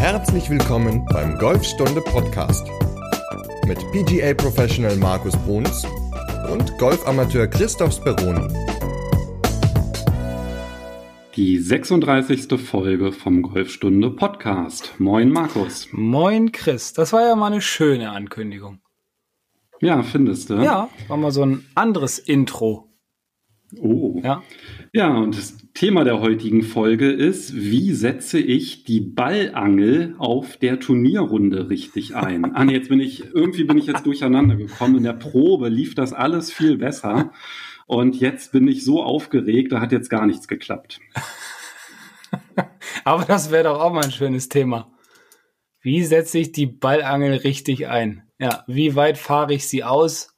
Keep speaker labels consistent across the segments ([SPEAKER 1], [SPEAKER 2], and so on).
[SPEAKER 1] Herzlich willkommen beim Golfstunde Podcast mit PGA Professional Markus Bruns und Golfamateur Christoph Speroni.
[SPEAKER 2] Die 36. Folge vom Golfstunde Podcast. Moin Markus.
[SPEAKER 3] Moin Chris. Das war ja mal eine schöne Ankündigung.
[SPEAKER 2] Ja, findest du?
[SPEAKER 3] Ja, war mal so ein anderes Intro.
[SPEAKER 2] Oh. Ja. Ja, und das Thema der heutigen Folge ist, wie setze ich die Ballangel auf der Turnierrunde richtig ein? ah, nee, jetzt bin ich, irgendwie bin ich jetzt durcheinander gekommen. In der Probe lief das alles viel besser. Und jetzt bin ich so aufgeregt, da hat jetzt gar nichts geklappt.
[SPEAKER 3] Aber das wäre doch auch mal ein schönes Thema. Wie setze ich die Ballangel richtig ein? Ja, wie weit fahre ich sie aus?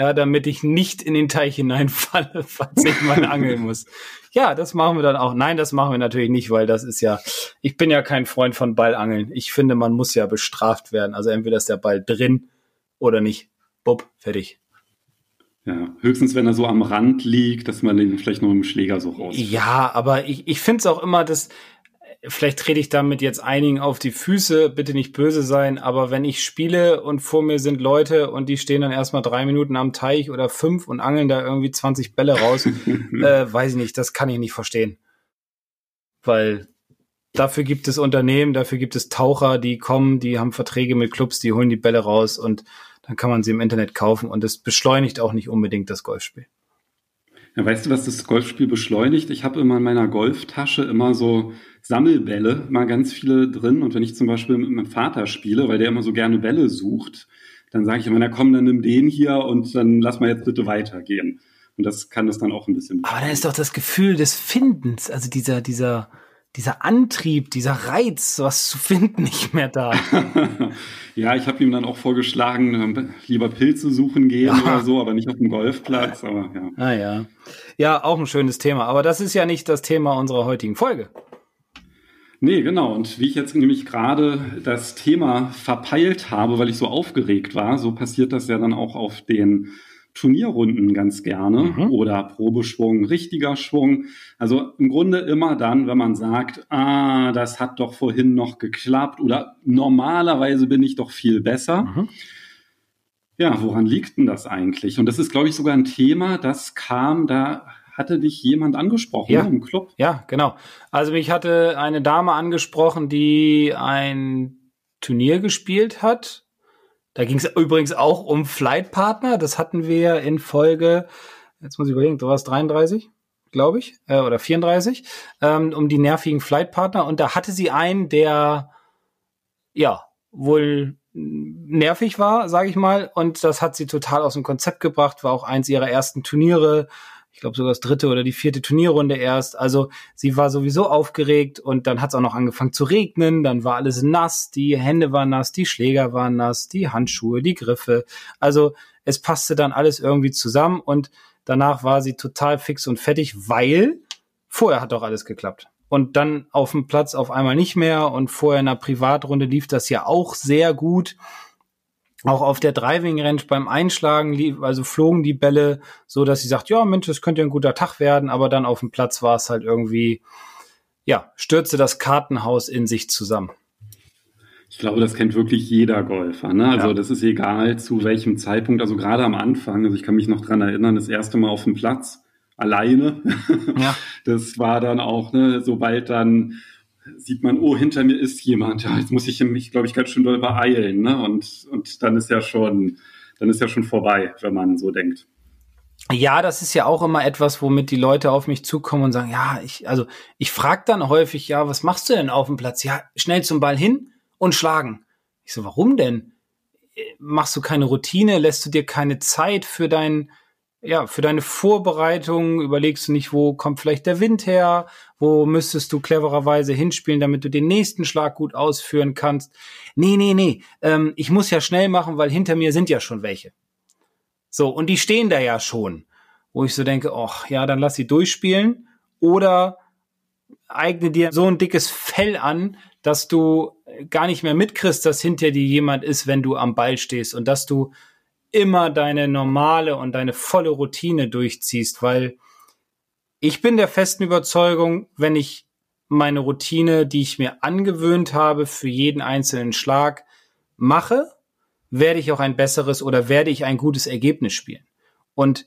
[SPEAKER 3] Ja, damit ich nicht in den Teich hineinfalle, falls ich mal angeln muss. Ja, das machen wir dann auch. Nein, das machen wir natürlich nicht, weil das ist ja, ich bin ja kein Freund von Ballangeln. Ich finde, man muss ja bestraft werden. Also entweder ist der Ball drin oder nicht. Bub, fertig.
[SPEAKER 2] Ja, höchstens, wenn er so am Rand liegt, dass man den vielleicht noch mit dem Schläger so raus.
[SPEAKER 3] Ja, aber ich, ich finde es auch immer, dass vielleicht trete ich damit jetzt einigen auf die Füße, bitte nicht böse sein, aber wenn ich spiele und vor mir sind Leute und die stehen dann erstmal drei Minuten am Teich oder fünf und angeln da irgendwie 20 Bälle raus, äh, weiß ich nicht, das kann ich nicht verstehen. Weil dafür gibt es Unternehmen, dafür gibt es Taucher, die kommen, die haben Verträge mit Clubs, die holen die Bälle raus und dann kann man sie im Internet kaufen und es beschleunigt auch nicht unbedingt das Golfspiel.
[SPEAKER 2] Ja, weißt du, was das Golfspiel beschleunigt? Ich habe immer in meiner Golftasche immer so Sammelbälle, mal ganz viele drin. Und wenn ich zum Beispiel mit meinem Vater spiele, weil der immer so gerne Bälle sucht, dann sage ich immer, na komm, dann nimm den hier und dann lass mal jetzt bitte weitergehen. Und das kann das dann auch ein bisschen.
[SPEAKER 3] Aber dann ist doch das Gefühl des Findens, also dieser, dieser, dieser Antrieb, dieser Reiz, was zu finden, nicht mehr da.
[SPEAKER 2] ja, ich habe ihm dann auch vorgeschlagen, ähm, lieber Pilze suchen gehen ja. oder so, aber nicht auf dem Golfplatz. Aber ja.
[SPEAKER 3] Ah ja. Ja, auch ein schönes Thema. Aber das ist ja nicht das Thema unserer heutigen Folge.
[SPEAKER 2] Nee, genau. Und wie ich jetzt nämlich gerade das Thema verpeilt habe, weil ich so aufgeregt war, so passiert das ja dann auch auf den Turnierrunden ganz gerne mhm. oder Probeschwung, richtiger Schwung. Also im Grunde immer dann, wenn man sagt, ah, das hat doch vorhin noch geklappt oder normalerweise bin ich doch viel besser. Mhm. Ja, woran liegt denn das eigentlich? Und das ist, glaube ich, sogar ein Thema, das kam, da hatte dich jemand angesprochen
[SPEAKER 3] ja. Ne, im Club. Ja, genau. Also mich hatte eine Dame angesprochen, die ein Turnier gespielt hat da ging es übrigens auch um Flight Partner. Das hatten wir in Folge, jetzt muss ich überlegen, du warst 33, glaube ich, äh, oder 34, ähm, um die nervigen Flight Partner. Und da hatte sie einen, der ja wohl nervig war, sage ich mal. Und das hat sie total aus dem Konzept gebracht. War auch eins ihrer ersten Turniere ich glaube sogar das dritte oder die vierte Turnierrunde erst. Also sie war sowieso aufgeregt und dann hat es auch noch angefangen zu regnen, dann war alles nass, die Hände waren nass, die Schläger waren nass, die Handschuhe, die Griffe. Also es passte dann alles irgendwie zusammen und danach war sie total fix und fertig, weil vorher hat doch alles geklappt. Und dann auf dem Platz auf einmal nicht mehr und vorher in einer Privatrunde lief das ja auch sehr gut auch auf der Driving Range beim Einschlagen, also flogen die Bälle so, dass sie sagt, ja Mensch, das könnte ein guter Tag werden, aber dann auf dem Platz war es halt irgendwie, ja, stürzte das Kartenhaus in sich zusammen.
[SPEAKER 2] Ich glaube, das kennt wirklich jeder Golfer. Ne? Also ja. das ist egal zu welchem Zeitpunkt. Also gerade am Anfang, also ich kann mich noch dran erinnern, das erste Mal auf dem Platz alleine. Ja. Das war dann auch, ne, sobald dann sieht man, oh, hinter mir ist jemand. Ja, jetzt muss ich mich, glaube ich, ganz schön doll beeilen. Ne? Und, und dann ist ja schon, dann ist ja schon vorbei, wenn man so denkt.
[SPEAKER 3] Ja, das ist ja auch immer etwas, womit die Leute auf mich zukommen und sagen, ja, ich, also ich frage dann häufig, ja, was machst du denn auf dem Platz? Ja, schnell zum Ball hin und schlagen. Ich so, warum denn? Machst du keine Routine? Lässt du dir keine Zeit für dein, ja, für deine Vorbereitung? Überlegst du nicht, wo kommt vielleicht der Wind her? Wo müsstest du clevererweise hinspielen, damit du den nächsten Schlag gut ausführen kannst? Nee, nee, nee. Ähm, ich muss ja schnell machen, weil hinter mir sind ja schon welche. So, und die stehen da ja schon. Wo ich so denke, ach, ja, dann lass sie durchspielen. Oder eigne dir so ein dickes Fell an, dass du gar nicht mehr mitkriegst, dass hinter dir jemand ist, wenn du am Ball stehst und dass du immer deine normale und deine volle Routine durchziehst, weil ich bin der festen Überzeugung, wenn ich meine Routine, die ich mir angewöhnt habe für jeden einzelnen Schlag, mache, werde ich auch ein besseres oder werde ich ein gutes Ergebnis spielen. Und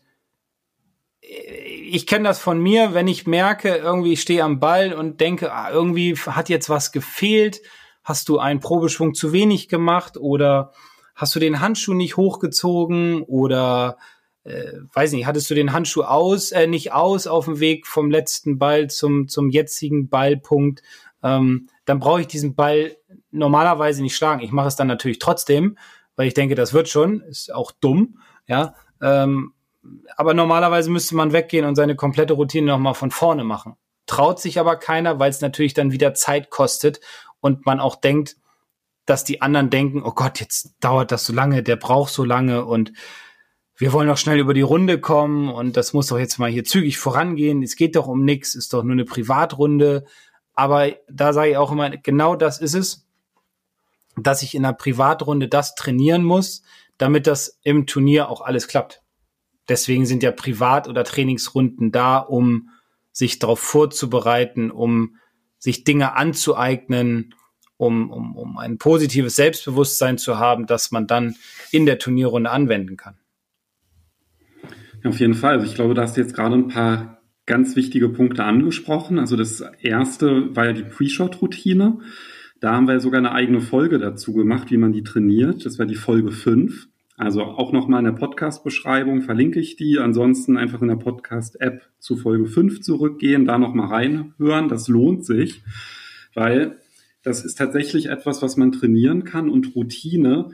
[SPEAKER 3] ich kenne das von mir, wenn ich merke, irgendwie ich stehe am Ball und denke, ah, irgendwie hat jetzt was gefehlt, hast du einen Probeschwung zu wenig gemacht oder hast du den Handschuh nicht hochgezogen oder äh, weiß nicht, hattest du den Handschuh aus, äh, nicht aus auf dem Weg vom letzten Ball zum, zum jetzigen Ballpunkt, ähm, dann brauche ich diesen Ball normalerweise nicht schlagen. Ich mache es dann natürlich trotzdem, weil ich denke, das wird schon, ist auch dumm, ja. Ähm, aber normalerweise müsste man weggehen und seine komplette Routine nochmal von vorne machen. Traut sich aber keiner, weil es natürlich dann wieder Zeit kostet und man auch denkt, dass die anderen denken, oh Gott, jetzt dauert das so lange, der braucht so lange und wir wollen doch schnell über die Runde kommen und das muss doch jetzt mal hier zügig vorangehen. Es geht doch um nichts, ist doch nur eine Privatrunde. Aber da sage ich auch immer, genau das ist es, dass ich in einer Privatrunde das trainieren muss, damit das im Turnier auch alles klappt. Deswegen sind ja Privat- oder Trainingsrunden da, um sich darauf vorzubereiten, um sich Dinge anzueignen, um, um, um ein positives Selbstbewusstsein zu haben, das man dann in der Turnierrunde anwenden kann.
[SPEAKER 2] Ja, auf jeden Fall. Also ich glaube, da hast du jetzt gerade ein paar ganz wichtige Punkte angesprochen. Also das erste war ja die Pre-Shot-Routine. Da haben wir sogar eine eigene Folge dazu gemacht, wie man die trainiert. Das war die Folge 5. Also auch nochmal in der Podcast-Beschreibung verlinke ich die. Ansonsten einfach in der Podcast-App zu Folge 5 zurückgehen, da nochmal reinhören. Das lohnt sich, weil das ist tatsächlich etwas, was man trainieren kann. Und Routine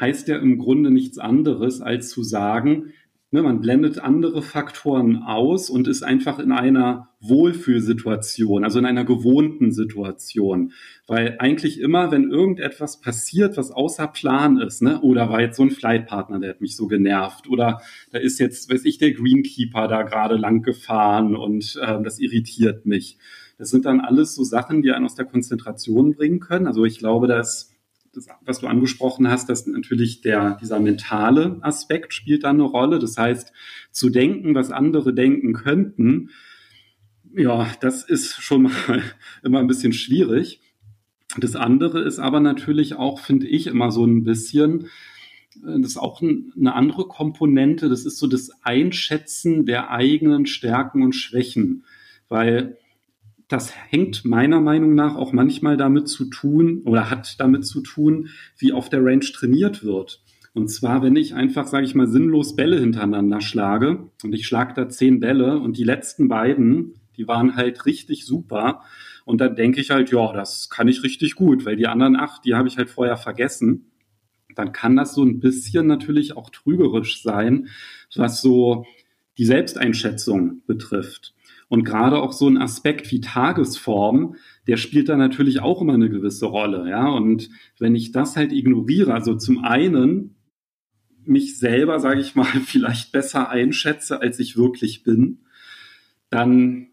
[SPEAKER 2] heißt ja im Grunde nichts anderes, als zu sagen, Ne, man blendet andere Faktoren aus und ist einfach in einer Wohlfühlsituation, also in einer gewohnten Situation. Weil eigentlich immer, wenn irgendetwas passiert, was außer Plan ist, ne, oder war jetzt so ein Flightpartner, der hat mich so genervt, oder da ist jetzt, weiß ich, der Greenkeeper da gerade lang gefahren und äh, das irritiert mich. Das sind dann alles so Sachen, die einen aus der Konzentration bringen können. Also ich glaube, dass das, was du angesprochen hast, dass natürlich der, dieser mentale Aspekt spielt da eine Rolle. Das heißt, zu denken, was andere denken könnten, ja, das ist schon mal immer ein bisschen schwierig. Das andere ist aber natürlich auch, finde ich, immer so ein bisschen, äh, das ist auch eine andere Komponente, das ist so das Einschätzen der eigenen Stärken und Schwächen. Weil das hängt meiner Meinung nach auch manchmal damit zu tun oder hat damit zu tun, wie auf der Range trainiert wird. Und zwar, wenn ich einfach, sage ich mal, sinnlos Bälle hintereinander schlage und ich schlage da zehn Bälle und die letzten beiden, die waren halt richtig super. Und dann denke ich halt, ja, das kann ich richtig gut, weil die anderen acht, die habe ich halt vorher vergessen. Dann kann das so ein bisschen natürlich auch trügerisch sein, was so die Selbsteinschätzung betrifft. Und gerade auch so ein Aspekt wie Tagesform, der spielt da natürlich auch immer eine gewisse Rolle. Ja, und wenn ich das halt ignoriere, also zum einen mich selber, sage ich mal, vielleicht besser einschätze, als ich wirklich bin, dann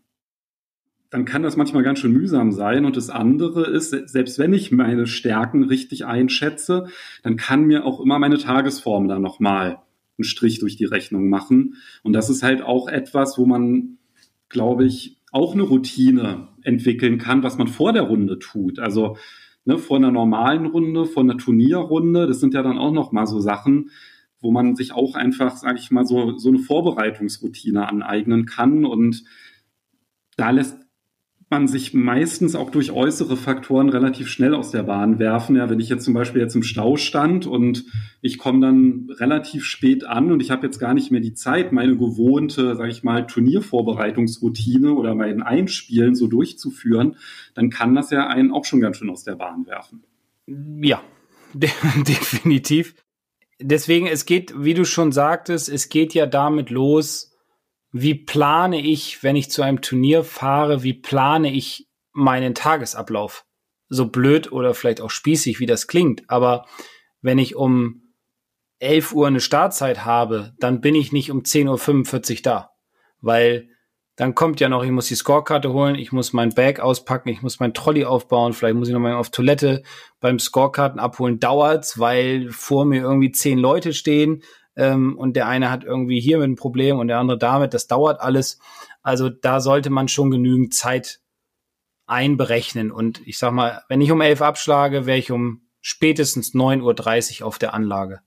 [SPEAKER 2] dann kann das manchmal ganz schön mühsam sein. Und das andere ist, selbst wenn ich meine Stärken richtig einschätze, dann kann mir auch immer meine Tagesform da nochmal einen Strich durch die Rechnung machen. Und das ist halt auch etwas, wo man glaube ich, auch eine Routine entwickeln kann, was man vor der Runde tut. Also ne, vor einer normalen Runde, vor einer Turnierrunde, das sind ja dann auch noch mal so Sachen, wo man sich auch einfach, sage ich mal, so, so eine Vorbereitungsroutine aneignen kann. Und da lässt man sich meistens auch durch äußere Faktoren relativ schnell aus der Bahn werfen. Ja, wenn ich jetzt zum Beispiel jetzt im Stau stand und ich komme dann relativ spät an und ich habe jetzt gar nicht mehr die Zeit, meine gewohnte, sage ich mal, Turniervorbereitungsroutine oder mein Einspielen so durchzuführen, dann kann das ja einen auch schon ganz schön aus der Bahn werfen.
[SPEAKER 3] Ja, definitiv. Deswegen, es geht, wie du schon sagtest, es geht ja damit los, wie plane ich, wenn ich zu einem Turnier fahre, wie plane ich meinen Tagesablauf? So blöd oder vielleicht auch spießig, wie das klingt, aber wenn ich um 11 Uhr eine Startzeit habe, dann bin ich nicht um 10.45 Uhr da, weil dann kommt ja noch, ich muss die Scorekarte holen, ich muss mein Bag auspacken, ich muss mein Trolley aufbauen, vielleicht muss ich noch mal auf Toilette beim Scorekarten abholen, dauert's, weil vor mir irgendwie zehn Leute stehen, ähm, und der eine hat irgendwie hier mit ein Problem und der andere damit. Das dauert alles. Also da sollte man schon genügend Zeit einberechnen. Und ich sag mal, wenn ich um elf abschlage, wäre ich um spätestens 9.30 Uhr auf der Anlage.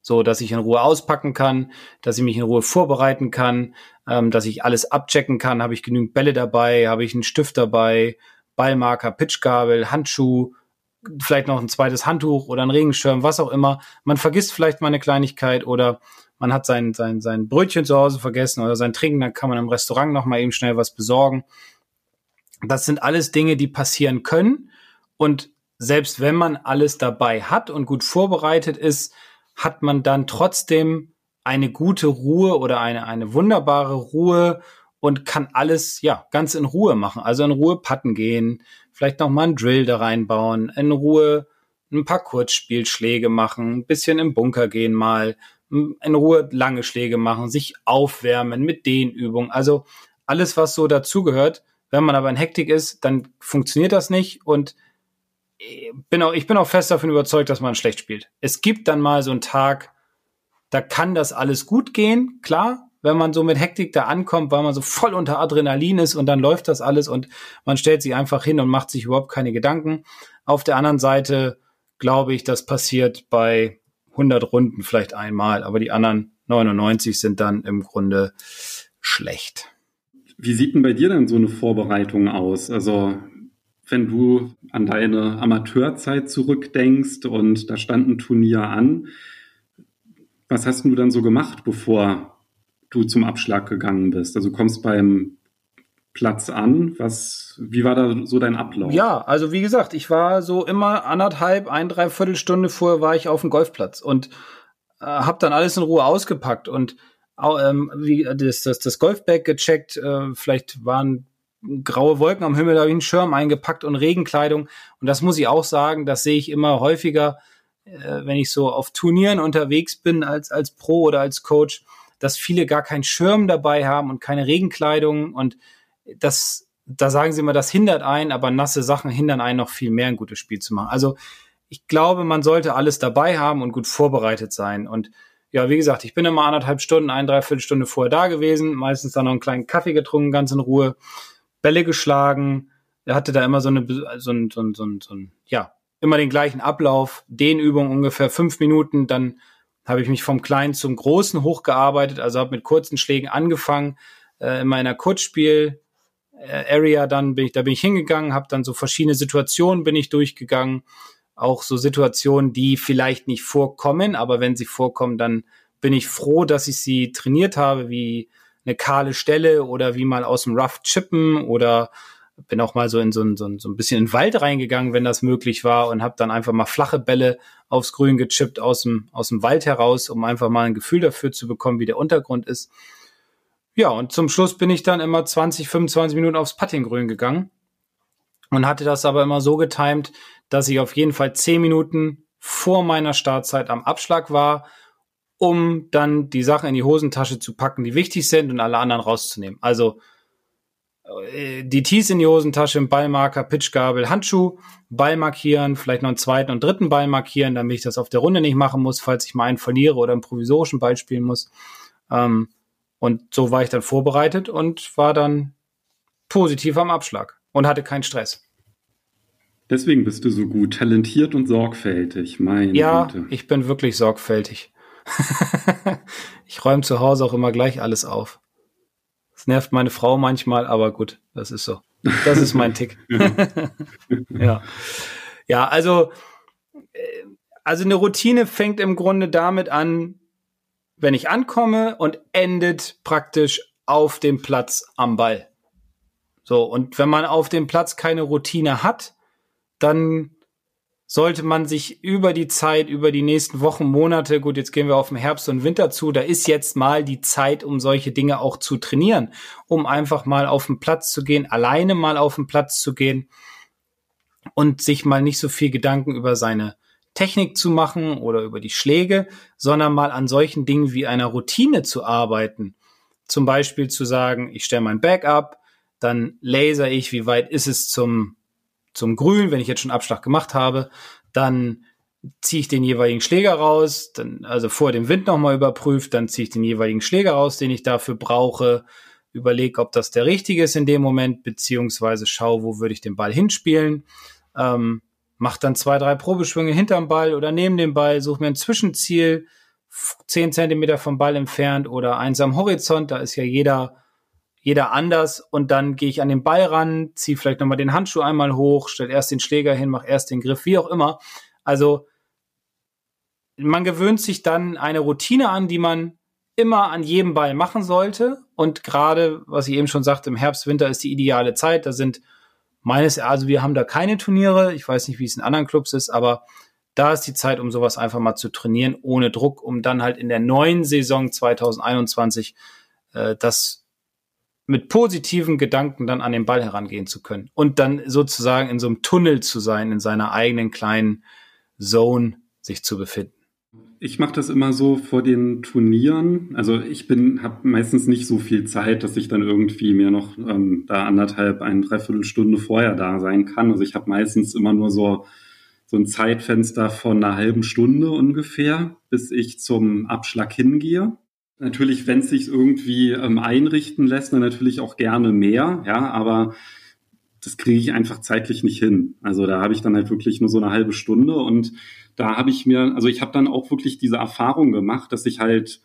[SPEAKER 3] So, dass ich in Ruhe auspacken kann, dass ich mich in Ruhe vorbereiten kann, ähm, dass ich alles abchecken kann. Habe ich genügend Bälle dabei? Habe ich einen Stift dabei? Ballmarker, Pitchgabel, Handschuh, vielleicht noch ein zweites Handtuch oder ein Regenschirm, was auch immer. Man vergisst vielleicht mal eine Kleinigkeit oder man hat sein, sein, sein Brötchen zu Hause vergessen oder sein Trinken, dann kann man im Restaurant noch mal eben schnell was besorgen. Das sind alles Dinge, die passieren können. Und selbst wenn man alles dabei hat und gut vorbereitet ist, hat man dann trotzdem eine gute Ruhe oder eine, eine wunderbare Ruhe und kann alles, ja, ganz in Ruhe machen. Also in Ruhe patten gehen, vielleicht noch mal einen Drill da reinbauen, in Ruhe ein paar Kurzspielschläge machen, ein bisschen im Bunker gehen mal, in Ruhe lange Schläge machen, sich aufwärmen mit den Übungen. Also alles, was so dazugehört. Wenn man aber in Hektik ist, dann funktioniert das nicht und äh, bin auch, ich bin auch fest davon überzeugt, dass man schlecht spielt. Es gibt dann mal so einen Tag, da kann das alles gut gehen, klar, wenn man so mit Hektik da ankommt, weil man so voll unter Adrenalin ist und dann läuft das alles und man stellt sich einfach hin und macht sich überhaupt keine Gedanken. Auf der anderen Seite glaube ich, das passiert bei 100 Runden vielleicht einmal, aber die anderen 99 sind dann im Grunde schlecht.
[SPEAKER 2] Wie sieht denn bei dir denn so eine Vorbereitung aus? Also wenn du an deine Amateurzeit zurückdenkst und da stand ein Turnier an, was hast du dann so gemacht, bevor du zum Abschlag gegangen bist? Also kommst beim Platz an. Was, wie war da so dein Ablauf?
[SPEAKER 3] Ja, also wie gesagt, ich war so immer anderthalb, ein, dreiviertel Stunde vorher war ich auf dem Golfplatz und äh, habe dann alles in Ruhe ausgepackt und ähm, wie das, das, das Golfbag gecheckt. Äh, vielleicht waren graue Wolken am Himmel, da habe ich einen Schirm eingepackt und Regenkleidung. Und das muss ich auch sagen, das sehe ich immer häufiger, äh, wenn ich so auf Turnieren unterwegs bin als, als Pro oder als Coach dass viele gar keinen Schirm dabei haben und keine Regenkleidung und das, da sagen sie immer, das hindert einen, aber nasse Sachen hindern einen noch viel mehr ein gutes Spiel zu machen. Also ich glaube, man sollte alles dabei haben und gut vorbereitet sein und ja, wie gesagt, ich bin immer anderthalb Stunden, ein, dreiviertel Stunde vorher da gewesen, meistens dann noch einen kleinen Kaffee getrunken, ganz in Ruhe, Bälle geschlagen. Er hatte da immer so eine, so ein, so ein, so ein, so ein ja, immer den gleichen Ablauf, den Übung ungefähr fünf Minuten, dann habe ich mich vom Kleinen zum Großen hochgearbeitet, also habe mit kurzen Schlägen angefangen, äh, in meiner Kurzspiel äh, Area dann bin ich da bin ich hingegangen, habe dann so verschiedene Situationen bin ich durchgegangen, auch so Situationen, die vielleicht nicht vorkommen, aber wenn sie vorkommen, dann bin ich froh, dass ich sie trainiert habe, wie eine kahle Stelle oder wie mal aus dem Rough chippen oder bin auch mal so in so ein, so ein, so ein bisschen in den Wald reingegangen, wenn das möglich war und habe dann einfach mal flache Bälle aufs Grün gechippt aus dem, aus dem Wald heraus, um einfach mal ein Gefühl dafür zu bekommen, wie der Untergrund ist. Ja, und zum Schluss bin ich dann immer 20, 25 Minuten aufs Puttinggrün gegangen und hatte das aber immer so getimt, dass ich auf jeden Fall 10 Minuten vor meiner Startzeit am Abschlag war, um dann die Sachen in die Hosentasche zu packen, die wichtig sind und alle anderen rauszunehmen. Also die Tees in die Hosentasche, Ballmarker, Pitchgabel, Handschuh, Ball markieren, vielleicht noch einen zweiten und dritten Ball markieren, damit ich das auf der Runde nicht machen muss, falls ich mal einen verliere oder einen provisorischen Ball spielen muss. Ähm, und so war ich dann vorbereitet und war dann positiv am Abschlag und hatte keinen Stress.
[SPEAKER 2] Deswegen bist du so gut, talentiert und sorgfältig, mein
[SPEAKER 3] Ja, Güte. ich bin wirklich sorgfältig. ich räume zu Hause auch immer gleich alles auf. Das nervt meine Frau manchmal, aber gut, das ist so. Das ist mein Tick. ja. Ja, also, äh, also eine Routine fängt im Grunde damit an, wenn ich ankomme und endet praktisch auf dem Platz am Ball. So, und wenn man auf dem Platz keine Routine hat, dann sollte man sich über die Zeit, über die nächsten Wochen, Monate, gut, jetzt gehen wir auf den Herbst und Winter zu, da ist jetzt mal die Zeit, um solche Dinge auch zu trainieren, um einfach mal auf den Platz zu gehen, alleine mal auf den Platz zu gehen und sich mal nicht so viel Gedanken über seine Technik zu machen oder über die Schläge, sondern mal an solchen Dingen wie einer Routine zu arbeiten. Zum Beispiel zu sagen, ich stelle mein Backup, dann laser ich, wie weit ist es zum zum Grün, wenn ich jetzt schon Abschlag gemacht habe, dann ziehe ich den jeweiligen Schläger raus, dann, also vor dem Wind nochmal überprüft, dann ziehe ich den jeweiligen Schläger raus, den ich dafür brauche, überlege, ob das der richtige ist in dem Moment, beziehungsweise schaue, wo würde ich den Ball hinspielen. Ähm, mach dann zwei, drei Probeschwünge hinterm Ball oder neben dem Ball, suche mir ein Zwischenziel, zehn Zentimeter vom Ball entfernt oder eins am Horizont, da ist ja jeder, jeder anders und dann gehe ich an den Ball ran, ziehe vielleicht nochmal den Handschuh einmal hoch, stell erst den Schläger hin, mach erst den Griff, wie auch immer. Also man gewöhnt sich dann eine Routine an, die man immer an jedem Ball machen sollte. Und gerade, was ich eben schon sagte, im Herbst, Winter ist die ideale Zeit. Da sind meines, also wir haben da keine Turniere. Ich weiß nicht, wie es in anderen Clubs ist, aber da ist die Zeit, um sowas einfach mal zu trainieren, ohne Druck, um dann halt in der neuen Saison 2021 äh, das mit positiven Gedanken dann an den Ball herangehen zu können und dann sozusagen in so einem Tunnel zu sein, in seiner eigenen kleinen Zone sich zu befinden.
[SPEAKER 2] Ich mache das immer so vor den Turnieren. Also ich bin, habe meistens nicht so viel Zeit, dass ich dann irgendwie mir noch ähm, da anderthalb, ein Dreiviertelstunde vorher da sein kann. Also ich habe meistens immer nur so so ein Zeitfenster von einer halben Stunde ungefähr, bis ich zum Abschlag hingehe. Natürlich, wenn es sich irgendwie ähm, einrichten lässt, dann natürlich auch gerne mehr, ja, aber das kriege ich einfach zeitlich nicht hin. Also da habe ich dann halt wirklich nur so eine halbe Stunde und da habe ich mir, also ich habe dann auch wirklich diese Erfahrung gemacht, dass ich halt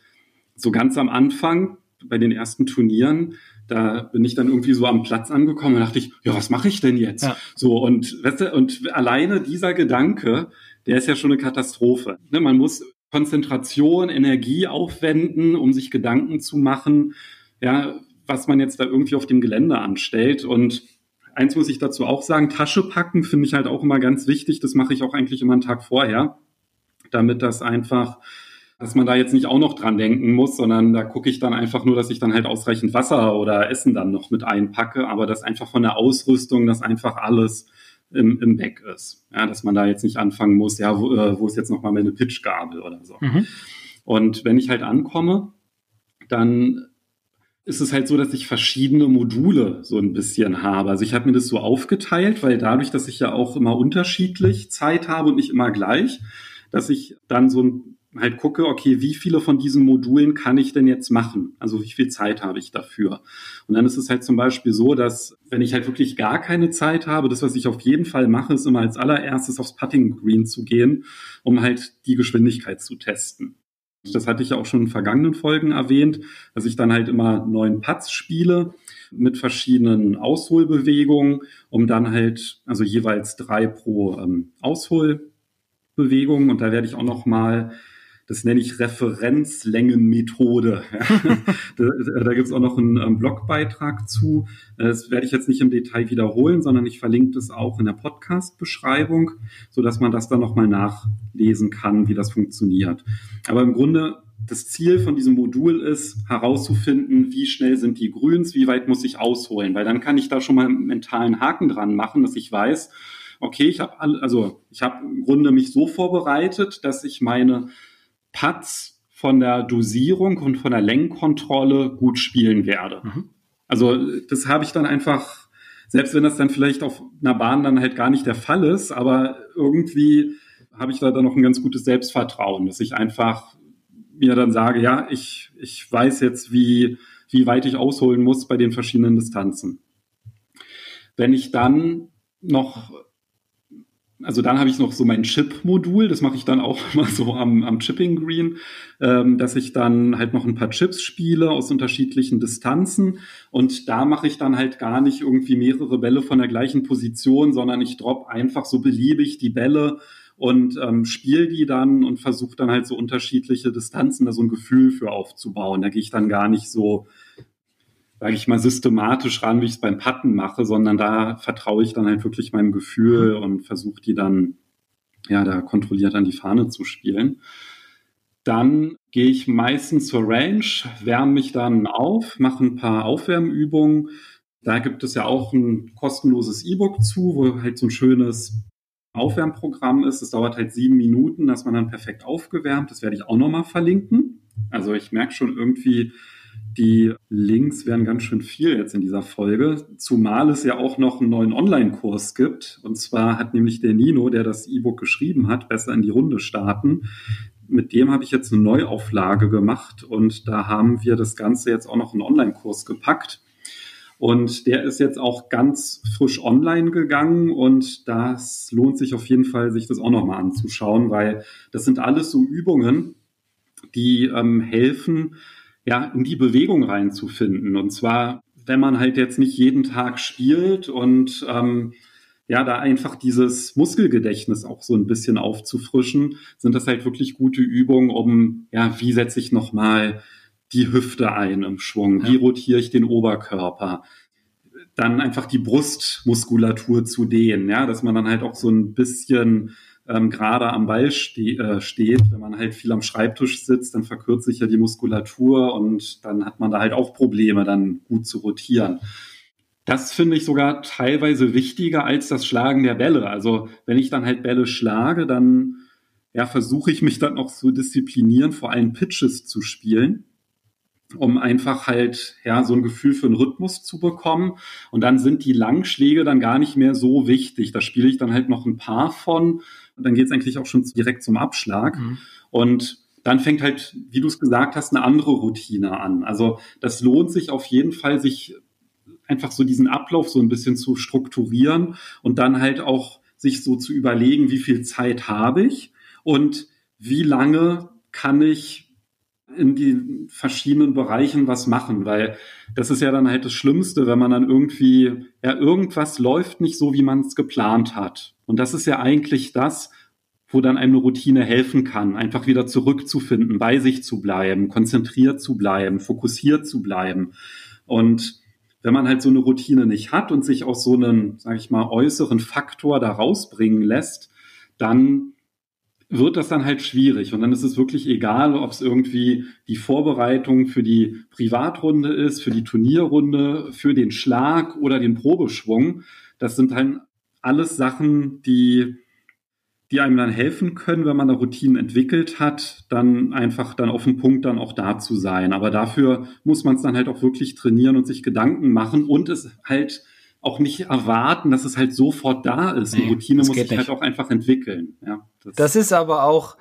[SPEAKER 2] so ganz am Anfang bei den ersten Turnieren, da bin ich dann irgendwie so am Platz angekommen und dachte ich, ja, was mache ich denn jetzt? Ja. So und weißt du, und alleine dieser Gedanke, der ist ja schon eine Katastrophe. Ne, man muss Konzentration, Energie aufwenden, um sich Gedanken zu machen, ja, was man jetzt da irgendwie auf dem Gelände anstellt und eins muss ich dazu auch sagen, Tasche packen finde ich halt auch immer ganz wichtig. Das mache ich auch eigentlich immer einen Tag vorher, damit das einfach, dass man da jetzt nicht auch noch dran denken muss, sondern da gucke ich dann einfach nur, dass ich dann halt ausreichend Wasser oder Essen dann noch mit einpacke, aber das einfach von der Ausrüstung, dass einfach alles im, im Back ist. Ja, dass man da jetzt nicht anfangen muss, ja, wo, äh, wo ist jetzt nochmal meine Pitchgabel oder so. Mhm. Und wenn ich halt ankomme, dann ist es halt so, dass ich verschiedene Module so ein bisschen habe. Also ich habe mir das so aufgeteilt, weil dadurch, dass ich ja auch immer unterschiedlich Zeit habe und nicht immer gleich, dass ich dann so ein halt gucke, okay, wie viele von diesen Modulen kann ich denn jetzt machen? Also wie viel Zeit habe ich dafür? Und dann ist es halt zum Beispiel so, dass wenn ich halt wirklich gar keine Zeit habe, das, was ich auf jeden Fall mache, ist immer als allererstes aufs Putting Green zu gehen, um halt die Geschwindigkeit zu testen. Das hatte ich ja auch schon in vergangenen Folgen erwähnt, dass ich dann halt immer neuen Putts spiele mit verschiedenen Ausholbewegungen, um dann halt, also jeweils drei pro ähm, Ausholbewegung. Und da werde ich auch noch mal das nenne ich Referenzlängenmethode. da da gibt es auch noch einen ähm, Blogbeitrag zu. Das werde ich jetzt nicht im Detail wiederholen, sondern ich verlinke das auch in der Podcast-Beschreibung, sodass man das dann nochmal nachlesen kann, wie das funktioniert. Aber im Grunde das Ziel von diesem Modul ist, herauszufinden, wie schnell sind die Grüns, wie weit muss ich ausholen, weil dann kann ich da schon mal einen mentalen Haken dran machen, dass ich weiß, okay, ich habe also ich habe im Grunde mich so vorbereitet, dass ich meine Putts von der Dosierung und von der Lenkkontrolle gut spielen werde. Mhm. Also das habe ich dann einfach, selbst wenn das dann vielleicht auf einer Bahn dann halt gar nicht der Fall ist, aber irgendwie habe ich da dann noch ein ganz gutes Selbstvertrauen, dass ich einfach mir dann sage, ja, ich, ich weiß jetzt, wie, wie weit ich ausholen muss bei den verschiedenen Distanzen. Wenn ich dann noch also dann habe ich noch so mein Chip-Modul, das mache ich dann auch immer so am, am Chipping Green, ähm, dass ich dann halt noch ein paar Chips spiele aus unterschiedlichen Distanzen und da mache ich dann halt gar nicht irgendwie mehrere Bälle von der gleichen Position, sondern ich drop einfach so beliebig die Bälle und ähm, spiele die dann und versuche dann halt so unterschiedliche Distanzen da so ein Gefühl für aufzubauen. Da gehe ich dann gar nicht so sage ich mal, systematisch ran, wie ich es beim Patten mache, sondern da vertraue ich dann halt wirklich meinem Gefühl mhm. und versuche die dann, ja, da kontrolliert an die Fahne zu spielen. Dann gehe ich meistens zur Range, wärme mich dann auf, mache ein paar Aufwärmübungen. Da gibt es ja auch ein kostenloses E-Book zu, wo halt so ein schönes Aufwärmprogramm ist. Es dauert halt sieben Minuten, dass man dann perfekt aufgewärmt. Das werde ich auch nochmal verlinken. Also ich merke schon irgendwie, die Links werden ganz schön viel jetzt in dieser Folge, zumal es ja auch noch einen neuen Online-Kurs gibt. Und zwar hat nämlich der Nino, der das E-Book geschrieben hat, besser in die Runde starten. Mit dem habe ich jetzt eine Neuauflage gemacht und da haben wir das Ganze jetzt auch noch in einen Online-Kurs gepackt. Und der ist jetzt auch ganz frisch online gegangen und das lohnt sich auf jeden Fall, sich das auch nochmal anzuschauen, weil das sind alles so Übungen, die ähm, helfen, ja, in die Bewegung reinzufinden. Und zwar, wenn man halt jetzt nicht jeden Tag spielt und ähm, ja, da einfach dieses Muskelgedächtnis auch so ein bisschen aufzufrischen, sind das halt wirklich gute Übungen, um, ja, wie setze ich nochmal die Hüfte ein im Schwung, wie rotiere ich den Oberkörper, dann einfach die Brustmuskulatur zu dehnen, ja, dass man dann halt auch so ein bisschen ähm, gerade am Ball ste äh, steht. Wenn man halt viel am Schreibtisch sitzt, dann verkürzt sich ja die Muskulatur und dann hat man da halt auch Probleme, dann gut zu rotieren. Das finde ich sogar teilweise wichtiger als das Schlagen der Bälle. Also wenn ich dann halt Bälle schlage, dann ja, versuche ich mich dann auch zu disziplinieren, vor allem Pitches zu spielen, um einfach halt ja so ein Gefühl für einen Rhythmus zu bekommen. Und dann sind die Langschläge dann gar nicht mehr so wichtig. Da spiele ich dann halt noch ein paar von. Und dann geht es eigentlich auch schon direkt zum Abschlag. Mhm. Und dann fängt halt, wie du es gesagt hast, eine andere Routine an. Also das lohnt sich auf jeden Fall, sich einfach so diesen Ablauf so ein bisschen zu strukturieren und dann halt auch sich so zu überlegen, wie viel Zeit habe ich und wie lange kann ich in die verschiedenen Bereichen was machen, weil das ist ja dann halt das Schlimmste, wenn man dann irgendwie, ja, irgendwas läuft nicht so, wie man es geplant hat. Und das ist ja eigentlich das, wo dann einem eine Routine helfen kann, einfach wieder zurückzufinden, bei sich zu bleiben, konzentriert zu bleiben, fokussiert zu bleiben. Und wenn man halt so eine Routine nicht hat und sich aus so einem, sage ich mal, äußeren Faktor da rausbringen lässt, dann wird das dann halt schwierig. Und dann ist es wirklich egal, ob es irgendwie die Vorbereitung für die Privatrunde ist, für die Turnierrunde, für den Schlag oder den Probeschwung. Das sind dann alles Sachen, die die einem dann helfen können, wenn man eine Routine entwickelt hat, dann einfach dann auf dem Punkt dann auch da zu sein. Aber dafür muss man es dann halt auch wirklich trainieren und sich Gedanken machen und es halt auch nicht erwarten, dass es halt sofort da ist. Eine Routine muss sich nicht. halt auch einfach entwickeln. Ja,
[SPEAKER 3] das, das ist aber auch,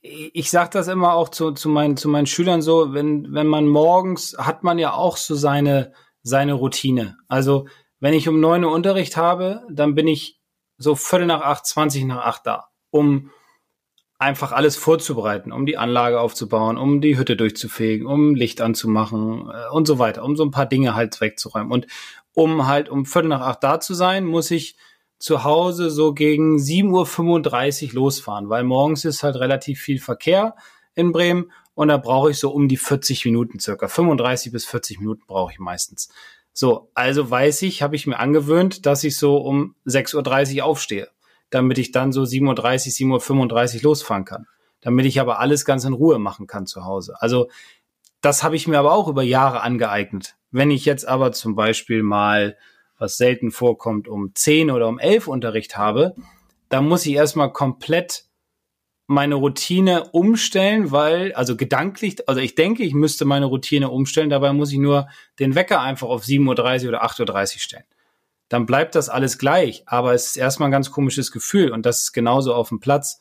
[SPEAKER 3] ich sage das immer auch zu, zu, meinen, zu meinen Schülern so, wenn, wenn man morgens hat man ja auch so seine, seine Routine. Also wenn ich um neun Uhr Unterricht habe, dann bin ich so Viertel nach acht, zwanzig nach acht da, um einfach alles vorzubereiten, um die Anlage aufzubauen, um die Hütte durchzufegen, um Licht anzumachen äh, und so weiter, um so ein paar Dinge halt wegzuräumen. Und um halt um Viertel nach acht da zu sein, muss ich zu Hause so gegen 7.35 Uhr losfahren, weil morgens ist halt relativ viel Verkehr in Bremen und da brauche ich so um die 40 Minuten circa. 35 bis 40 Minuten brauche ich meistens. So, also weiß ich, habe ich mir angewöhnt, dass ich so um 6.30 Uhr aufstehe, damit ich dann so 7.30 Uhr, 7.35 Uhr losfahren kann. Damit ich aber alles ganz in Ruhe machen kann zu Hause. Also das habe ich mir aber auch über Jahre angeeignet. Wenn ich jetzt aber zum Beispiel mal, was selten vorkommt, um 10 oder um 11 Unterricht habe, dann muss ich erstmal komplett meine Routine umstellen, weil, also gedanklich, also ich denke, ich müsste meine Routine umstellen, dabei muss ich nur den Wecker einfach auf 7.30 Uhr oder 8.30 Uhr stellen. Dann bleibt das alles gleich, aber es ist erstmal ein ganz komisches Gefühl und das ist genauso auf dem Platz.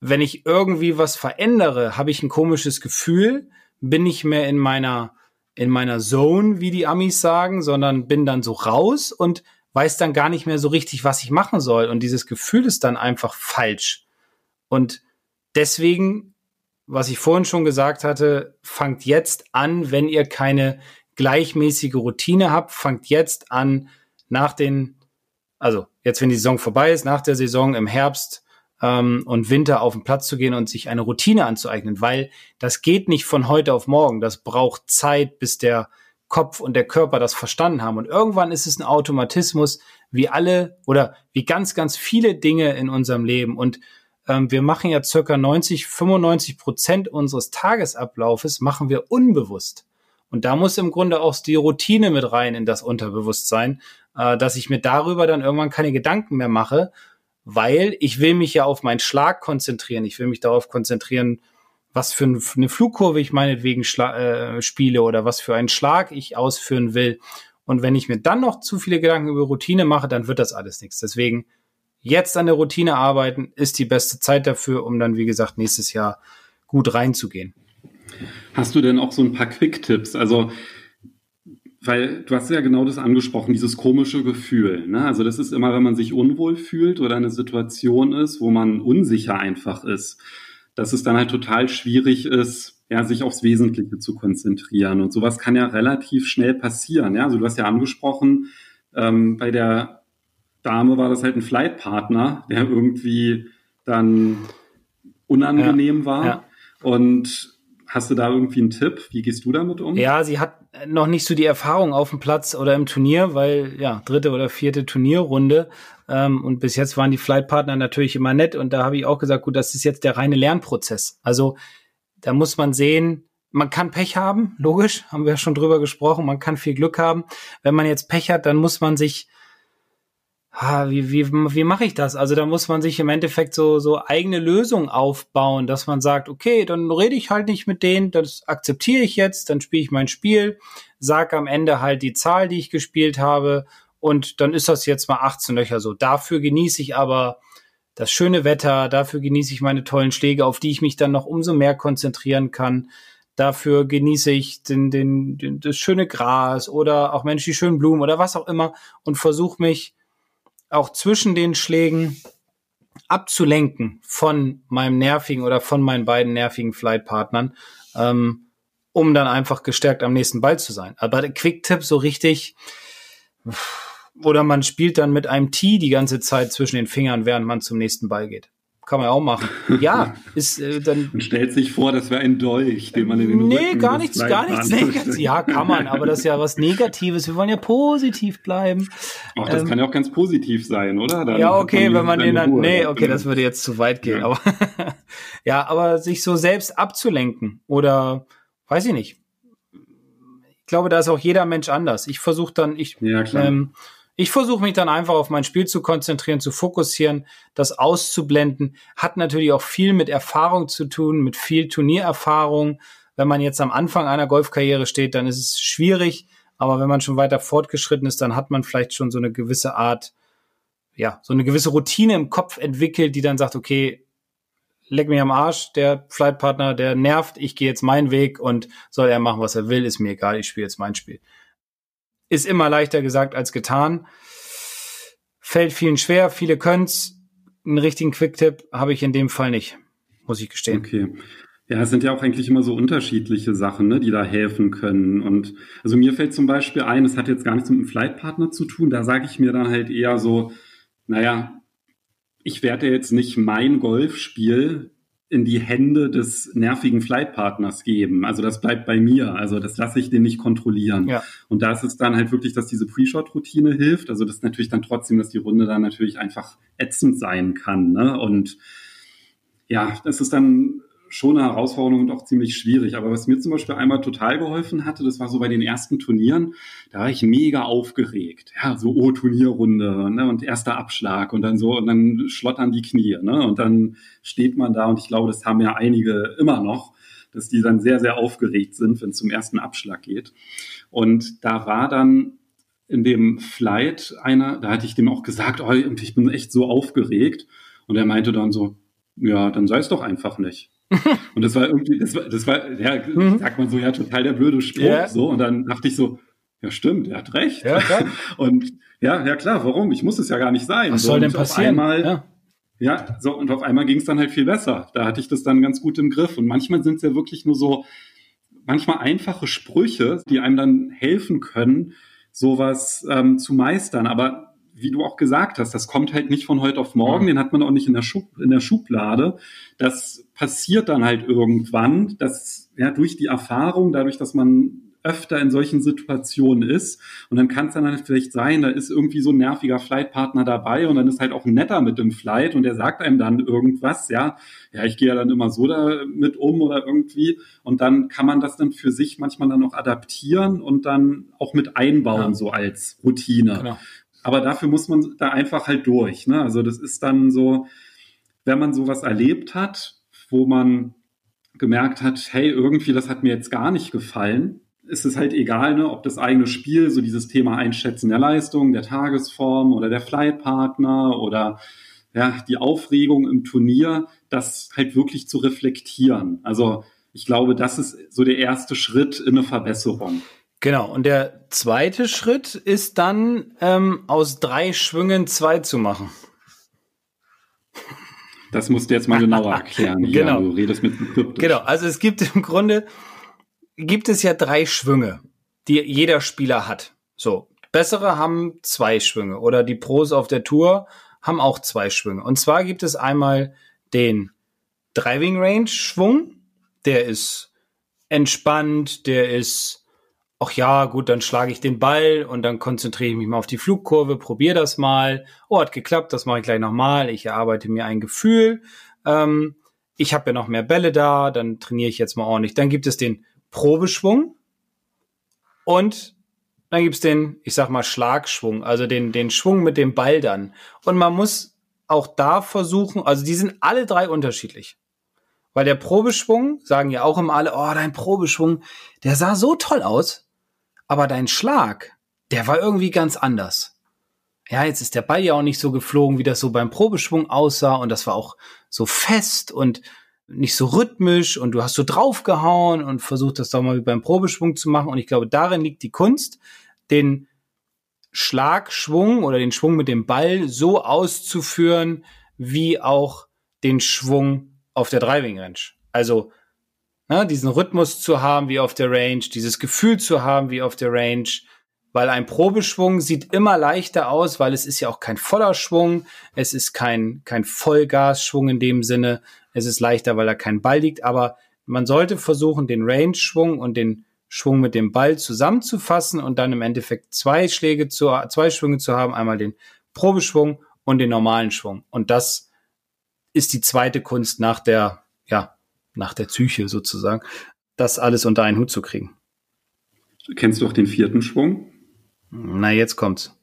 [SPEAKER 3] Wenn ich irgendwie was verändere, habe ich ein komisches Gefühl, bin nicht mehr in meiner, in meiner Zone, wie die Amis sagen, sondern bin dann so raus und weiß dann gar nicht mehr so richtig, was ich machen soll. Und dieses Gefühl ist dann einfach falsch. Und deswegen, was ich vorhin schon gesagt hatte, fangt jetzt an, wenn ihr keine gleichmäßige Routine habt, fangt jetzt an, nach den, also jetzt, wenn die Saison vorbei ist, nach der Saison im Herbst ähm, und Winter auf den Platz zu gehen und sich eine Routine anzueignen, weil das geht nicht von heute auf morgen. Das braucht Zeit, bis der Kopf und der Körper das verstanden haben. Und irgendwann ist es ein Automatismus, wie alle oder wie ganz, ganz viele Dinge in unserem Leben. Und ähm, wir machen ja circa 90, 95 Prozent unseres Tagesablaufes machen wir unbewusst. Und da muss im Grunde auch die Routine mit rein in das Unterbewusstsein, äh, dass ich mir darüber dann irgendwann keine Gedanken mehr mache, weil ich will mich ja auf meinen Schlag konzentrieren. Ich will mich darauf konzentrieren, was für eine Flugkurve ich meinetwegen äh, spiele oder was für einen Schlag ich ausführen will. Und wenn ich mir dann noch zu viele Gedanken über Routine mache, dann wird das alles nichts. Deswegen jetzt an der Routine arbeiten, ist die beste Zeit dafür, um dann, wie gesagt, nächstes Jahr gut reinzugehen.
[SPEAKER 2] Hast du denn auch so ein paar Quick-Tipps? Also weil du hast ja genau das angesprochen, dieses komische Gefühl. Ne? Also das ist immer, wenn man sich unwohl fühlt oder eine Situation ist, wo man unsicher einfach ist, dass es dann halt total schwierig ist, ja, sich aufs Wesentliche zu konzentrieren. Und sowas kann ja relativ schnell passieren. Ja, also du hast ja angesprochen, ähm, bei der Dame war das halt ein Flightpartner, der irgendwie dann unangenehm ja, war. Ja. Und Hast du da irgendwie einen Tipp? Wie gehst du damit um?
[SPEAKER 3] Ja, sie hat noch nicht so die Erfahrung auf dem Platz oder im Turnier, weil ja, dritte oder vierte Turnierrunde. Ähm, und bis jetzt waren die Flightpartner natürlich immer nett. Und da habe ich auch gesagt, gut, das ist jetzt der reine Lernprozess. Also da muss man sehen, man kann Pech haben, logisch, haben wir schon drüber gesprochen, man kann viel Glück haben. Wenn man jetzt Pech hat, dann muss man sich ha, wie, wie, wie mache ich das? Also da muss man sich im Endeffekt so, so eigene Lösungen aufbauen, dass man sagt, okay, dann rede ich halt nicht mit denen, das akzeptiere ich jetzt, dann spiele ich mein Spiel, sag am Ende halt die Zahl, die ich gespielt habe und dann ist das jetzt mal 18 Löcher so. Dafür genieße ich aber das schöne Wetter, dafür genieße ich meine tollen Schläge, auf die ich mich dann noch umso mehr konzentrieren kann. Dafür genieße ich den, den, den, das schöne Gras oder auch Mensch, die schönen Blumen oder was auch immer und versuche mich auch zwischen den Schlägen abzulenken von meinem nervigen oder von meinen beiden nervigen Flightpartnern, ähm, um dann einfach gestärkt am nächsten Ball zu sein. Aber der Quick-Tipp so richtig, oder man spielt dann mit einem Tee die ganze Zeit zwischen den Fingern, während man zum nächsten Ball geht. Kann man ja auch machen. Ja, ist äh, dann.
[SPEAKER 2] Man stellt sich vor, das wäre ein Dolch, den man in den
[SPEAKER 3] Nee, Rücken gar nichts, gar nichts Negatives. Ja, kann man, aber das ist ja was Negatives. Wir wollen ja positiv bleiben.
[SPEAKER 2] Ach, das ähm, kann ja auch ganz positiv sein, oder?
[SPEAKER 3] Dann ja, okay, wenn man den dann. Ruhe nee, okay, das würde jetzt zu weit gehen. Ja. Aber ja, aber sich so selbst abzulenken oder weiß ich nicht. Ich glaube, da ist auch jeder Mensch anders. Ich versuche dann, ich ja, klar. Ähm, ich versuche mich dann einfach auf mein Spiel zu konzentrieren, zu fokussieren, das auszublenden. Hat natürlich auch viel mit Erfahrung zu tun, mit viel Turniererfahrung. Wenn man jetzt am Anfang einer Golfkarriere steht, dann ist es schwierig. Aber wenn man schon weiter fortgeschritten ist, dann hat man vielleicht schon so eine gewisse Art, ja, so eine gewisse Routine im Kopf entwickelt, die dann sagt, okay, leck mich am Arsch, der Flightpartner, der nervt, ich gehe jetzt meinen Weg und soll er machen, was er will, ist mir egal, ich spiele jetzt mein Spiel. Ist immer leichter gesagt als getan. Fällt vielen schwer, viele können's. Einen richtigen Quick-Tipp habe ich in dem Fall nicht, muss ich gestehen.
[SPEAKER 2] Okay. Ja, es sind ja auch eigentlich immer so unterschiedliche Sachen, ne, die da helfen können. Und also mir fällt zum Beispiel ein, es hat jetzt gar nichts mit einem Flightpartner zu tun. Da sage ich mir dann halt eher so, naja, ich werde jetzt nicht mein Golfspiel in die Hände des nervigen Flightpartners geben. Also das bleibt bei mir. Also das lasse ich den nicht kontrollieren. Ja. Und da ist es dann halt wirklich, dass diese Pre-Shot-Routine hilft. Also das ist natürlich dann trotzdem, dass die Runde dann natürlich einfach ätzend sein kann. Ne? Und ja, das ist dann schon eine Herausforderung und auch ziemlich schwierig. Aber was mir zum Beispiel einmal total geholfen hatte, das war so bei den ersten Turnieren, da war ich mega aufgeregt. Ja, so, oh, Turnierrunde ne, und erster Abschlag und dann so, und dann schlottern die Knie. Ne, und dann steht man da und ich glaube, das haben ja einige immer noch, dass die dann sehr, sehr aufgeregt sind, wenn es zum ersten Abschlag geht. Und da war dann in dem Flight einer, da hatte ich dem auch gesagt, oh, ich bin echt so aufgeregt. Und er meinte dann so, ja, dann sei es doch einfach nicht. Und das war irgendwie, das war, das war ja, mhm. sagt man so, ja, total der blöde Spruch. Yeah. So, und dann dachte ich so, ja, stimmt, er hat recht. Ja, klar. Und ja, ja, klar, warum? Ich muss es ja gar nicht sein.
[SPEAKER 3] Was so, soll denn passieren?
[SPEAKER 2] Einmal, ja. ja, so, und auf einmal ging es dann halt viel besser. Da hatte ich das dann ganz gut im Griff. Und manchmal sind es ja wirklich nur so, manchmal einfache Sprüche, die einem dann helfen können, sowas ähm, zu meistern. Aber wie du auch gesagt hast, das kommt halt nicht von heute auf morgen, den hat man auch nicht in der, Schub, in der Schublade. Das passiert dann halt irgendwann, dass ja durch die Erfahrung, dadurch, dass man öfter in solchen Situationen ist. Und dann kann es dann halt vielleicht sein, da ist irgendwie so ein nerviger Flightpartner dabei und dann ist halt auch netter mit dem Flight und der sagt einem dann irgendwas, ja, ja, ich gehe ja dann immer so damit um oder irgendwie. Und dann kann man das dann für sich manchmal dann noch adaptieren und dann auch mit einbauen, ja. so als Routine. Genau. Aber dafür muss man da einfach halt durch. Ne? Also das ist dann so, wenn man sowas erlebt hat, wo man gemerkt hat, hey, irgendwie, das hat mir jetzt gar nicht gefallen, ist es halt egal, ne, ob das eigene Spiel, so dieses Thema Einschätzen der Leistung, der Tagesform oder der Flightpartner oder ja, die Aufregung im Turnier, das halt wirklich zu reflektieren. Also ich glaube, das ist so der erste Schritt in eine Verbesserung.
[SPEAKER 3] Genau, und der zweite Schritt ist dann, ähm, aus drei Schwüngen zwei zu machen.
[SPEAKER 2] Das musst du jetzt mal genauer erklären.
[SPEAKER 3] genau.
[SPEAKER 2] du redest mit
[SPEAKER 3] kryptisch. Genau, also es gibt im Grunde, gibt es ja drei Schwünge, die jeder Spieler hat. So, bessere haben zwei Schwünge oder die Pros auf der Tour haben auch zwei Schwünge. Und zwar gibt es einmal den Driving Range Schwung, der ist entspannt, der ist, ach ja, gut, dann schlage ich den Ball und dann konzentriere ich mich mal auf die Flugkurve, probiere das mal. Oh, hat geklappt, das mache ich gleich nochmal. Ich erarbeite mir ein Gefühl. Ähm, ich habe ja noch mehr Bälle da, dann trainiere ich jetzt mal ordentlich. Dann gibt es den Probeschwung und dann gibt's den, ich sag mal, Schlagschwung, also den, den Schwung mit dem Ball dann. Und man muss auch da versuchen, also die sind alle drei unterschiedlich. Weil der Probeschwung, sagen ja auch immer alle, oh, dein Probeschwung, der sah so toll aus, aber dein Schlag, der war irgendwie ganz anders. Ja, jetzt ist der Ball ja auch nicht so geflogen, wie das so beim Probeschwung aussah und das war auch so fest und nicht so rhythmisch und du hast so draufgehauen und versucht das doch mal wie beim Probeschwung zu machen und ich glaube, darin liegt die Kunst, den Schlagschwung oder den Schwung mit dem Ball so auszuführen, wie auch den Schwung auf der Driving Range. Also ne, diesen Rhythmus zu haben wie auf der Range, dieses Gefühl zu haben wie auf der Range, weil ein Probeschwung sieht immer leichter aus, weil es ist ja auch kein voller Schwung, es ist kein, kein Vollgasschwung in dem Sinne, es ist leichter, weil da kein Ball liegt, aber man sollte versuchen, den Range-Schwung und den Schwung mit dem Ball zusammenzufassen und dann im Endeffekt zwei Schläge zu, zwei Schwünge zu haben, einmal den Probeschwung und den normalen Schwung. Und das ist die zweite Kunst nach der, ja, nach der Psyche sozusagen, das alles unter einen Hut zu kriegen.
[SPEAKER 2] Kennst du auch den vierten Schwung?
[SPEAKER 3] Na, jetzt kommt's.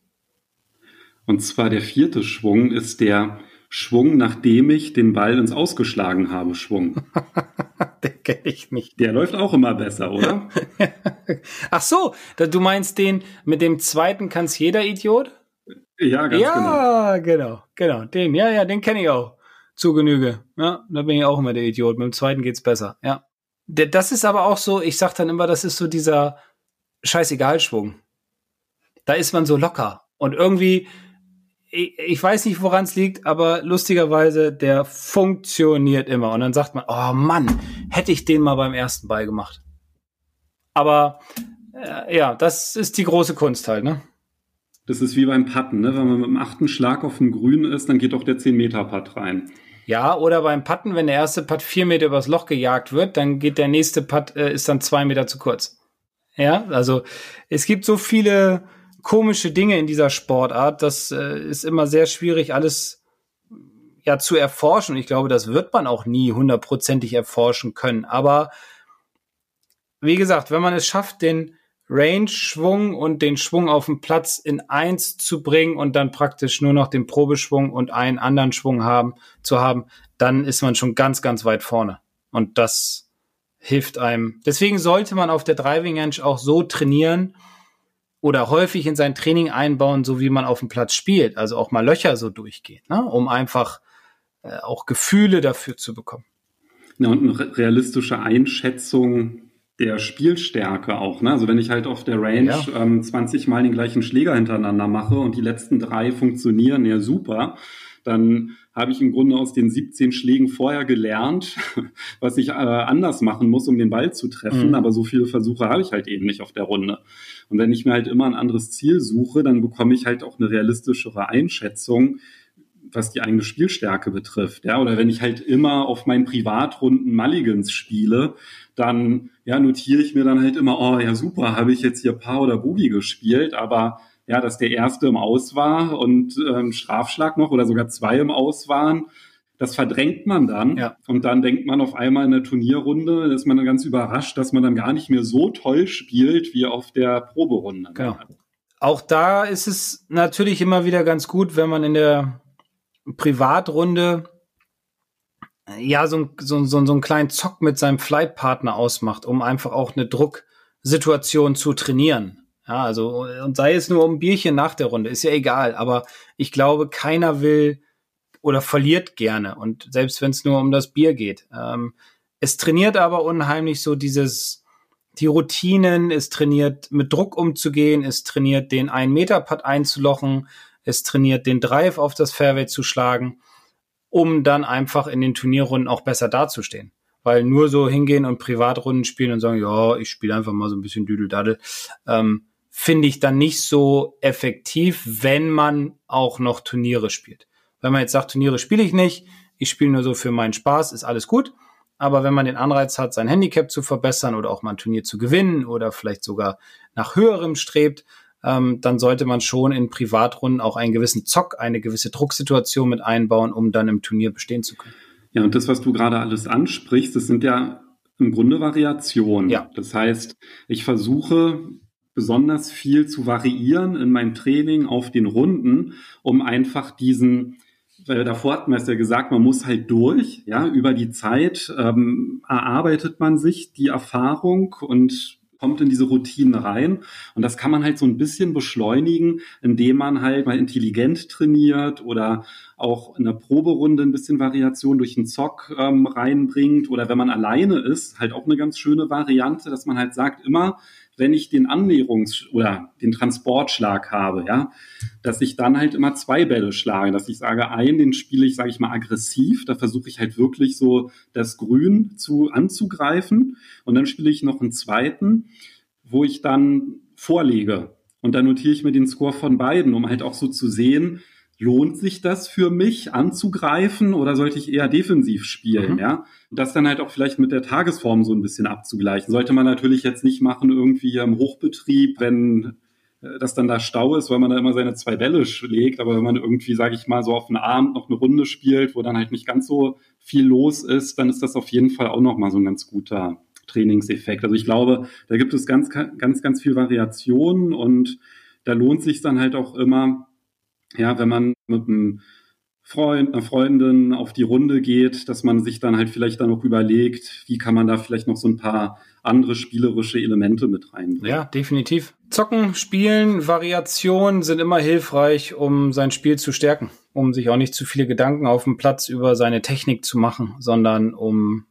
[SPEAKER 2] Und zwar der vierte Schwung ist der Schwung, nachdem ich den Ball ins Ausgeschlagen habe, Schwung.
[SPEAKER 3] den kenne ich nicht.
[SPEAKER 2] Der läuft auch immer besser, oder?
[SPEAKER 3] Ach so, du meinst den mit dem zweiten kann's jeder Idiot?
[SPEAKER 2] Ja, ganz
[SPEAKER 3] ja, genau. Ja, genau, genau. Den, ja, ja, den kenne ich auch. Zu Genüge. Ja, da bin ich auch immer der Idiot. Mit dem zweiten geht's besser. Ja. Das ist aber auch so, ich sag dann immer, das ist so dieser Scheißegal-Schwung. Da ist man so locker. Und irgendwie, ich, weiß nicht, woran es liegt, aber lustigerweise, der funktioniert immer. Und dann sagt man, oh Mann, hätte ich den mal beim ersten Ball gemacht. Aber äh, ja, das ist die große Kunst halt, ne?
[SPEAKER 2] Das ist wie beim Putten, ne? Wenn man mit dem achten Schlag auf dem Grün ist, dann geht doch der 10-Meter-Putt rein.
[SPEAKER 3] Ja, oder beim Putten, wenn der erste Putt vier Meter übers Loch gejagt wird, dann geht der nächste Putt, äh, ist dann zwei Meter zu kurz. Ja, also es gibt so viele komische Dinge in dieser Sportart. Das äh, ist immer sehr schwierig, alles ja zu erforschen. Ich glaube, das wird man auch nie hundertprozentig erforschen können. Aber wie gesagt, wenn man es schafft, den Range-Schwung und den Schwung auf dem Platz in eins zu bringen und dann praktisch nur noch den Probeschwung und einen anderen Schwung haben, zu haben, dann ist man schon ganz, ganz weit vorne. Und das hilft einem. Deswegen sollte man auf der Driving Range auch so trainieren, oder häufig in sein Training einbauen, so wie man auf dem Platz spielt. Also auch mal Löcher so durchgehen, ne? um einfach äh, auch Gefühle dafür zu bekommen.
[SPEAKER 2] Ja, und eine realistische Einschätzung der Spielstärke auch. Ne? Also wenn ich halt auf der Range ja. ähm, 20 Mal den gleichen Schläger hintereinander mache und die letzten drei funktionieren, ja super, dann habe ich im Grunde aus den 17 Schlägen vorher gelernt, was ich äh, anders machen muss, um den Ball zu treffen. Mhm. Aber so viele Versuche habe ich halt eben nicht auf der Runde. Und wenn ich mir halt immer ein anderes Ziel suche, dann bekomme ich halt auch eine realistischere Einschätzung, was die eigene Spielstärke betrifft. Ja, oder wenn ich halt immer auf meinen Privatrunden Mulligans spiele, dann ja, notiere ich mir dann halt immer, oh ja, super, habe ich jetzt hier Paar oder Boogie gespielt, aber ja, dass der erste im Aus war und ähm, Strafschlag noch oder sogar zwei im Aus waren. Das verdrängt man dann ja. und dann denkt man auf einmal in der Turnierrunde, ist man dann ganz überrascht, dass man dann gar nicht mehr so toll spielt wie auf der Proberunde.
[SPEAKER 3] Genau. Auch da ist es natürlich immer wieder ganz gut, wenn man in der Privatrunde ja so, so, so, so einen kleinen Zock mit seinem Flightpartner ausmacht, um einfach auch eine Drucksituation zu trainieren. Ja, also, und sei es nur um Bierchen nach der Runde, ist ja egal. Aber ich glaube, keiner will oder verliert gerne. Und selbst wenn es nur um das Bier geht. Ähm, es trainiert aber unheimlich so dieses, die Routinen, es trainiert mit Druck umzugehen, es trainiert den 1 Meter Putt einzulochen, es trainiert den Drive auf das Fairway zu schlagen, um dann einfach in den Turnierrunden auch besser dazustehen. Weil nur so hingehen und Privatrunden spielen und sagen, ja, ich spiele einfach mal so ein bisschen Düdeldaddel, ähm, finde ich dann nicht so effektiv, wenn man auch noch Turniere spielt. Wenn man jetzt sagt, Turniere spiele ich nicht, ich spiele nur so für meinen Spaß, ist alles gut. Aber wenn man den Anreiz hat, sein Handicap zu verbessern oder auch mal ein Turnier zu gewinnen oder vielleicht sogar nach höherem strebt, ähm, dann sollte man schon in Privatrunden auch einen gewissen Zock, eine gewisse Drucksituation mit einbauen, um dann im Turnier bestehen zu können.
[SPEAKER 2] Ja, und das, was du gerade alles ansprichst, das sind ja im Grunde Variationen.
[SPEAKER 3] Ja.
[SPEAKER 2] Das heißt, ich versuche besonders viel zu variieren in meinem Training auf den Runden, um einfach diesen, weil davor hat man es ja gesagt, man muss halt durch, ja, über die Zeit ähm, erarbeitet man sich die Erfahrung und kommt in diese Routinen rein. Und das kann man halt so ein bisschen beschleunigen, indem man halt mal intelligent trainiert oder auch in der Proberunde ein bisschen Variation durch den Zock ähm, reinbringt. Oder wenn man alleine ist, halt auch eine ganz schöne Variante, dass man halt sagt, immer wenn ich den Annäherungs- oder den Transportschlag habe, ja, dass ich dann halt immer zwei Bälle schlage, dass ich sage, einen, den spiele ich, sage ich mal, aggressiv, da versuche ich halt wirklich so das Grün zu anzugreifen. Und dann spiele ich noch einen zweiten, wo ich dann vorlege. Und dann notiere ich mir den Score von beiden, um halt auch so zu sehen, lohnt sich das für mich anzugreifen oder sollte ich eher defensiv spielen, mhm. ja? das dann halt auch vielleicht mit der Tagesform so ein bisschen abzugleichen. Sollte man natürlich jetzt nicht machen irgendwie im Hochbetrieb, wenn äh, das dann da Stau ist, weil man da immer seine zwei Bälle schlägt, aber wenn man irgendwie, sage ich mal, so auf den Abend noch eine Runde spielt, wo dann halt nicht ganz so viel los ist, dann ist das auf jeden Fall auch nochmal so ein ganz guter Trainingseffekt. Also ich glaube, da gibt es ganz, ganz, ganz viel Variationen und da lohnt sich dann halt auch immer, ja, wenn man mit einem Freund, einer Freundin auf die Runde geht, dass man sich dann halt vielleicht dann noch überlegt, wie kann man da vielleicht noch so ein paar andere spielerische Elemente mit reinbringen.
[SPEAKER 3] Ja, definitiv. Zocken, Spielen, Variationen sind immer hilfreich, um sein Spiel zu stärken, um sich auch nicht zu viele Gedanken auf dem Platz über seine Technik zu machen, sondern um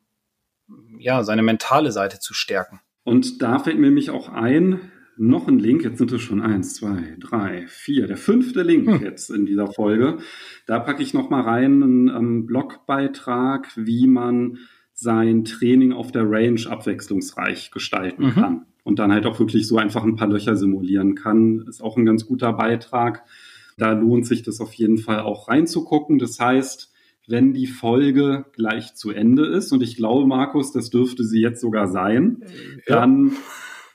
[SPEAKER 3] ja, seine mentale Seite zu stärken.
[SPEAKER 2] Und da fällt mir nämlich auch ein, noch ein Link. Jetzt sind es schon eins, zwei, drei, vier. Der fünfte Link hm. jetzt in dieser Folge. Da packe ich noch mal rein einen ähm, Blogbeitrag, wie man sein Training auf der Range abwechslungsreich gestalten mhm. kann. Und dann halt auch wirklich so einfach ein paar Löcher simulieren kann. Ist auch ein ganz guter Beitrag. Da lohnt sich das auf jeden Fall auch reinzugucken. Das heißt, wenn die Folge gleich zu Ende ist, und ich glaube, Markus, das dürfte sie jetzt sogar sein, ja. dann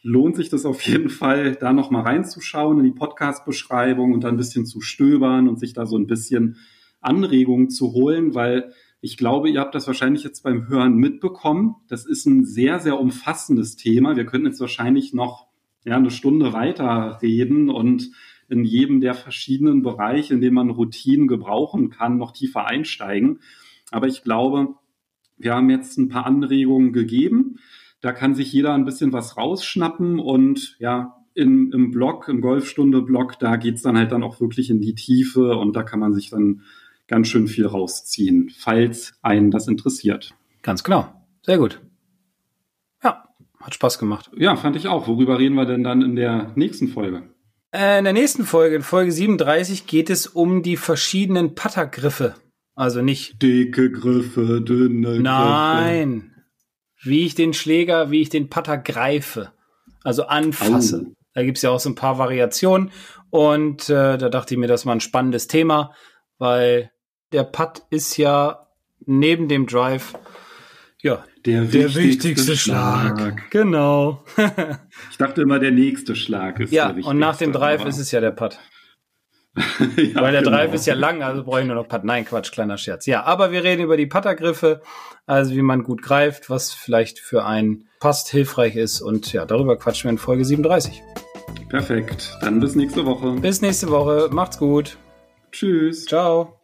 [SPEAKER 2] lohnt sich das auf jeden Fall, da nochmal reinzuschauen in die Podcast-Beschreibung und dann ein bisschen zu stöbern und sich da so ein bisschen Anregungen zu holen, weil ich glaube, ihr habt das wahrscheinlich jetzt beim Hören mitbekommen. Das ist ein sehr, sehr umfassendes Thema. Wir könnten jetzt wahrscheinlich noch ja, eine Stunde weiter reden und in jedem der verschiedenen Bereiche, in denen man Routinen gebrauchen kann, noch tiefer einsteigen. Aber ich glaube, wir haben jetzt ein paar Anregungen gegeben. Da kann sich jeder ein bisschen was rausschnappen und ja, in, im Blog, im Golfstunde-Blog, da geht's dann halt dann auch wirklich in die Tiefe und da kann man sich dann ganz schön viel rausziehen, falls einen das interessiert.
[SPEAKER 3] Ganz genau. Sehr gut. Ja, hat Spaß gemacht.
[SPEAKER 2] Ja, fand ich auch. Worüber reden wir denn dann in der nächsten Folge?
[SPEAKER 3] Äh, in der nächsten Folge, in Folge 37, geht es um die verschiedenen Puttergriffe. Also nicht
[SPEAKER 2] dicke Griffe, dünne Griffe.
[SPEAKER 3] Nein, wie ich den Schläger, wie ich den Putter greife, also anfasse. Oh. Da gibt's ja auch so ein paar Variationen. Und äh, da dachte ich mir, das war ein spannendes Thema, weil der Putt ist ja neben dem Drive ja
[SPEAKER 2] der, der wichtigste, wichtigste Schlag. Schlag.
[SPEAKER 3] Genau.
[SPEAKER 2] ich dachte immer, der nächste Schlag ist
[SPEAKER 3] ja, der wichtigste. Ja, und nach dem Drive ist es ja der Putt. ja, Weil der genau. Drive ist ja lang, also brauche ich nur noch Putt. Nein, Quatsch, kleiner Scherz. Ja, aber wir reden über die Puttergriffe, also wie man gut greift, was vielleicht für einen passt, hilfreich ist. Und ja, darüber quatschen wir in Folge 37.
[SPEAKER 2] Perfekt. Dann bis nächste Woche.
[SPEAKER 3] Bis nächste Woche. Macht's gut.
[SPEAKER 2] Tschüss.
[SPEAKER 3] Ciao.